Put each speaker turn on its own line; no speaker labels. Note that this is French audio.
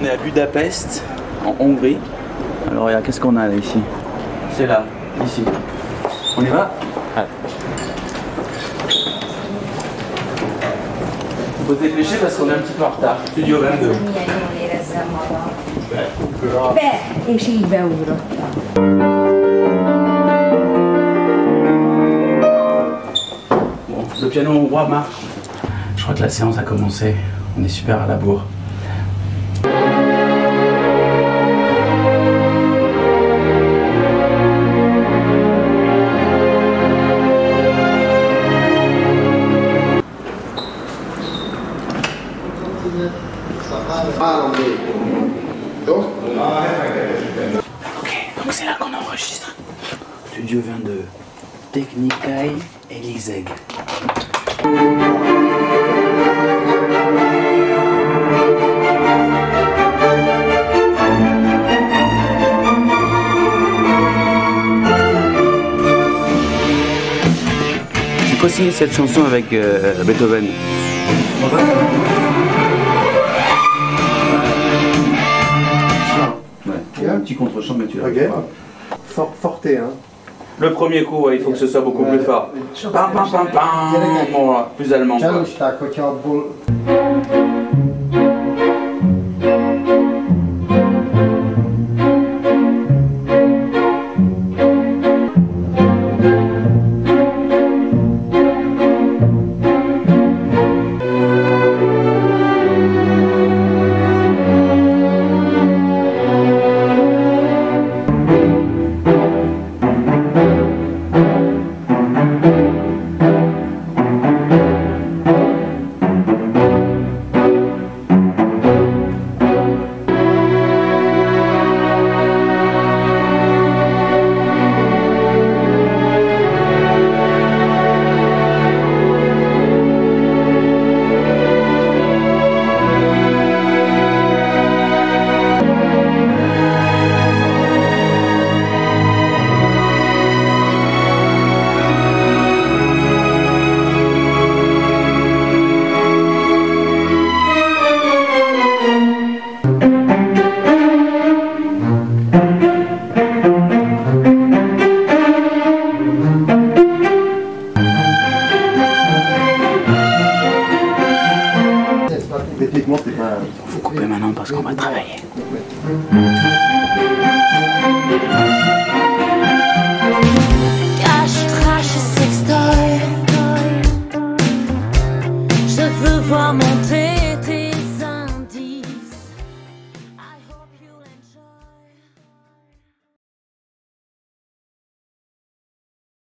On est à Budapest, en Hongrie. Alors, regarde, qu'est-ce qu'on a là ici? C'est là, ici. On y va? Allez. Faut se dépêcher parce qu'on est un petit peu en retard. Studio 22.
Milyen jól érezzem magam. Be, és így beugrottam.
Bon, le piano hongrois marche. Je crois que la séance a commencé. On est super à la bourre. Ok, donc c'est là qu'on enregistre. Studio 22. Technicae Eliseg. J'ai co-signé cette chanson avec euh, Beethoven. Contre-champ, mais tu l'as
Ok. For- forte, hein.
Le premier coup, ouais, il faut que ce soit beaucoup plus fort. Pam, pam, pam, pam. Plus allemand. quoi.
Techniquement, c'est pas.
Faut couper maintenant parce qu'on va travailler.